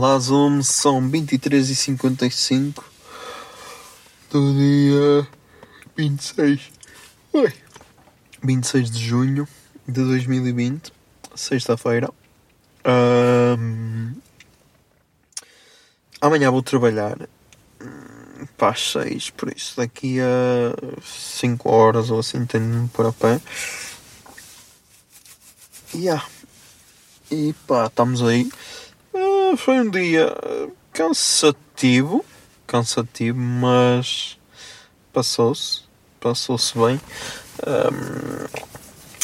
Olá Zoom, são 23h55 do dia 26, Oi. 26 de junho de 2020, sexta-feira. Ahm, amanhã vou trabalhar hum, para as 6, por isso daqui a 5 horas ou assim tenho de me pôr a pé. Yeah. E pá, estamos aí. Foi um dia ah, cansativo, cansativo, mas passou-se, passou-se bem. Ahm,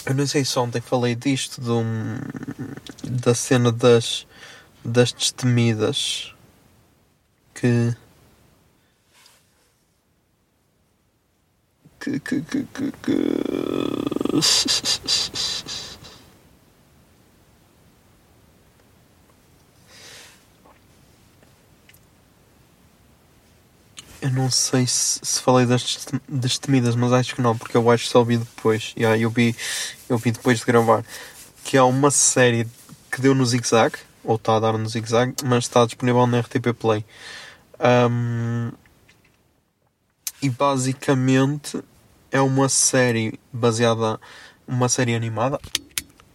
eu não sei se ontem falei disto, um- da cena das, das destemidas que. que, que, que, que, Eu não sei se, se falei das destem- destemidas, mas acho que não, porque eu acho que só vi depois. Yeah, eu, vi, eu vi depois de gravar. Que há uma série que deu no Zig Zag, ou está a dar no Zig Zag, mas está disponível na RTP Play. Ahm, e basicamente é uma série baseada. Uma série animada.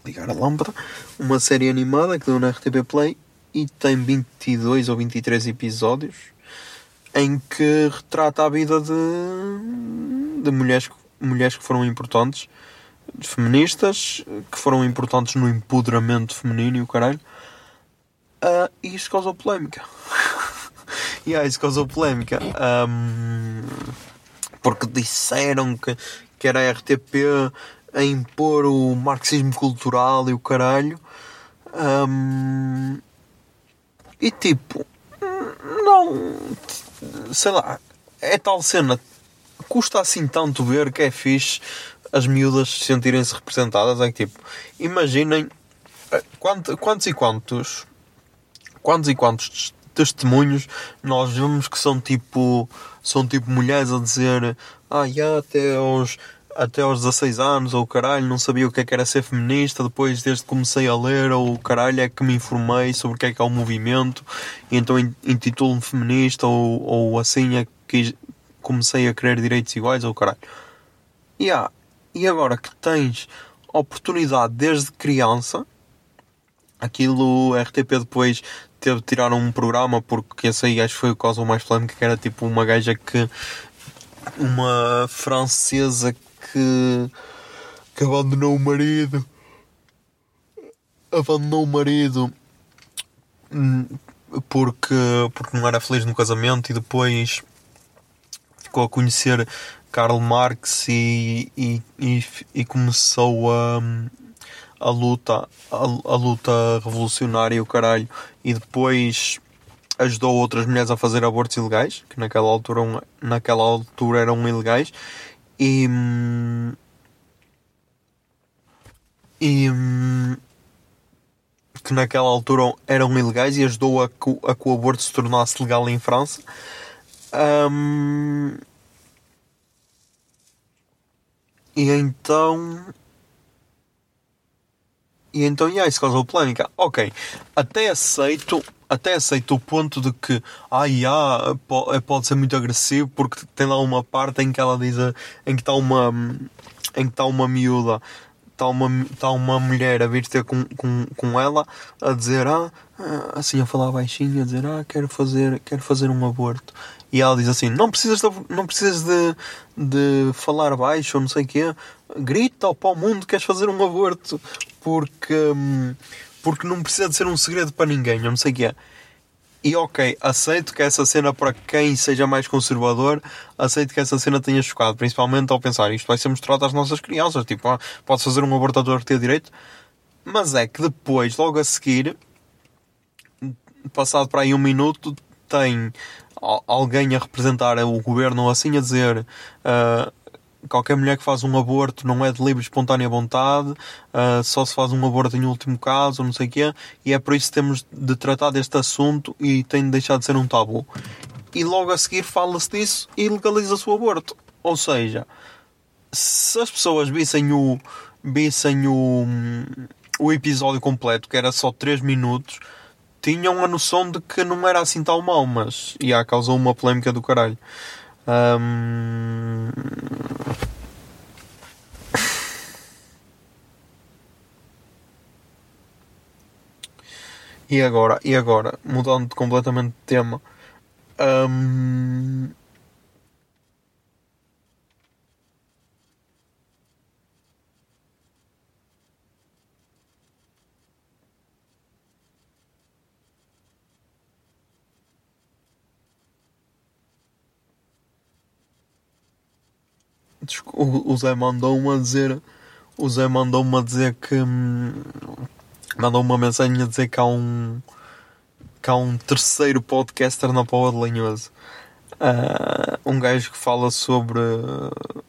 Ligar a lâmpada. Uma série animada que deu na RTP Play e tem 22 ou 23 episódios em que retrata a vida de, de mulheres, mulheres que foram importantes, feministas, que foram importantes no empoderamento feminino e o caralho. Ah, e isso causou polémica. e yeah, isso causou polémica. Ahm, porque disseram que, que era a RTP a impor o marxismo cultural e o caralho. Ahm, e tipo, não. Sei lá, é tal cena. Custa assim tanto ver que é fixe as miúdas sentirem-se representadas. É que tipo, imaginem eh, quant- quantos e quantos. Quantos e quantos testemunhos nós vemos que são tipo. São tipo mulheres a dizer. Ah, até aos. Até aos 16 anos, ou caralho, não sabia o que é que era ser feminista. Depois, desde que comecei a ler, ou caralho, é que me informei sobre o que é que é o movimento. E então in- intitulo-me feminista, ou, ou assim é que comecei a querer direitos iguais, ou caralho. E há- e agora que tens oportunidade desde criança, aquilo RTP depois teve de tirar um programa porque esse aí acho que foi o causou mais polémica que era tipo uma gaja que uma francesa que que abandonou o marido. Abandonou o marido hum, porque, porque não era feliz no casamento e depois ficou a conhecer Karl Marx e, e, e, e começou a, a luta a, a luta revolucionária e o caralho. E depois ajudou outras mulheres a fazer abortos ilegais que naquela altura naquela altura eram ilegais e e que naquela altura eram ilegais e ajudou a que, a que o aborto se tornasse legal em França Hum, e então e então, yeah, isso causou polémica. Ok, até aceito, até aceito o ponto de que, ah, yeah, po- eh, pode ser muito agressivo porque tem lá uma parte em que ela diz, a- em que está uma, em que está uma miúda está uma, tá uma mulher a vir ter com, com, com ela a dizer, ah, ah, assim a falar baixinho, a dizer, ah, quero fazer, quero fazer um aborto. E ela diz assim, não precisas de, não precisas de, de falar baixo ou não sei o quê, grita para o mundo que queres fazer um aborto, porque, hum, porque não precisa de ser um segredo para ninguém, ou não sei o quê. E ok, aceito que essa cena, para quem seja mais conservador, aceito que essa cena tenha chocado, principalmente ao pensar isto vai ser mostrado às nossas crianças, tipo, ah, fazer um aborto a ter direito, mas é que depois, logo a seguir, passado para aí um minuto, tem al- alguém a representar o governo assim a dizer ah, qualquer mulher que faz um aborto não é de livre espontânea vontade, ah, só se faz um aborto em último caso, não sei o quê, e é por isso que temos de tratar deste assunto e tem de deixar de ser um tabu. E logo a seguir fala-se disso e legaliza-se o aborto. Ou seja, se as pessoas vissem o, vissem o, o episódio completo, que era só 3 minutos, tinham a noção de que não era assim tão mau, mas já causou uma polémica do caralho. Ahm, E agora, e agora, mudando completamente de tema, o o Zé mandou-me a dizer, o Zé mandou-me a dizer que hum, mandou uma mensagem a dizer que há um que há um terceiro podcaster na Poa de Lanhoso. Ah, um gajo que fala sobre.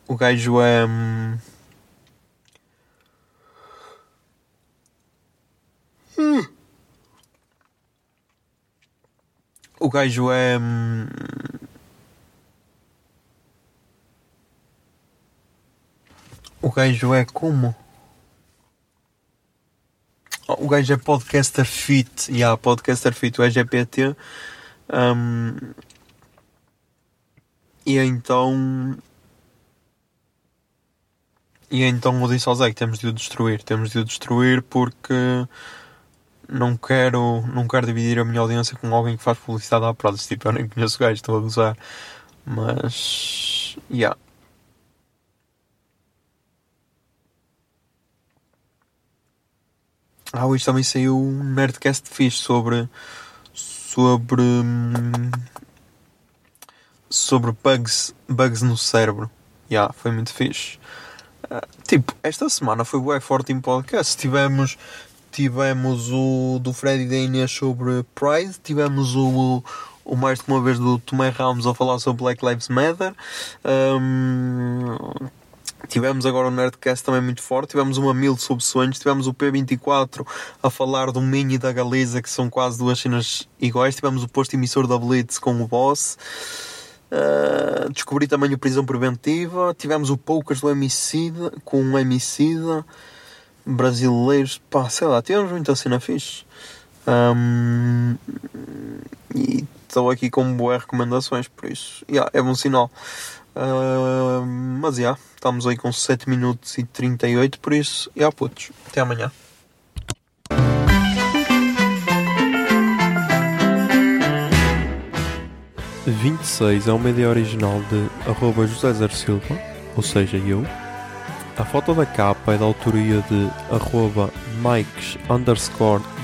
O gajo é. hum. O gajo é. hum, O gajo é como? Gajo é podcaster fit, e yeah, podcaster fit, o EGPT. Um, e então. E então eu disse ao Zé que temos de o destruir. Temos de o destruir porque não quero, não quero dividir a minha audiência com alguém que faz publicidade à prótese. Tipo, eu nem conheço o gajo, estou a gozar. Mas. Yeah. Ah, hoje também saiu um Nerdcast fixe sobre. sobre. hum, sobre bugs, bugs no cérebro. Yeah, foi muito fixe. Ah, tipo, esta semana foi bué forte em podcast. Tivemos, tivemos o do Freddy da sobre Pride, tivemos o, o mais de uma vez do Tomé Ramos a falar sobre Black Lives Matter. Hum, Tivemos agora o Nerdcast também muito forte, tivemos uma mil sobre sonhos, tivemos o P24 a falar do Mini e da Galiza, que são quase duas cenas iguais, tivemos o posto emissor da Blitz com o Boss, Uh, descobri também o Prisão Preventiva, tivemos o Poucas do Homicida, com um Homicida, brasileiros, pá, sei lá, tivemos muita cena fixe. Um, e estou aqui com boas recomendações, por isso, yeah, é bom sinal. Uh, mas já, yeah, estamos aí com 7 minutos e 38, por isso, já yeah, putos, até amanhã. e 26 é uma ideia original de arroba José Zer Silva, ou seja, eu. A foto da capa é da autoria de arroba Mikes underscore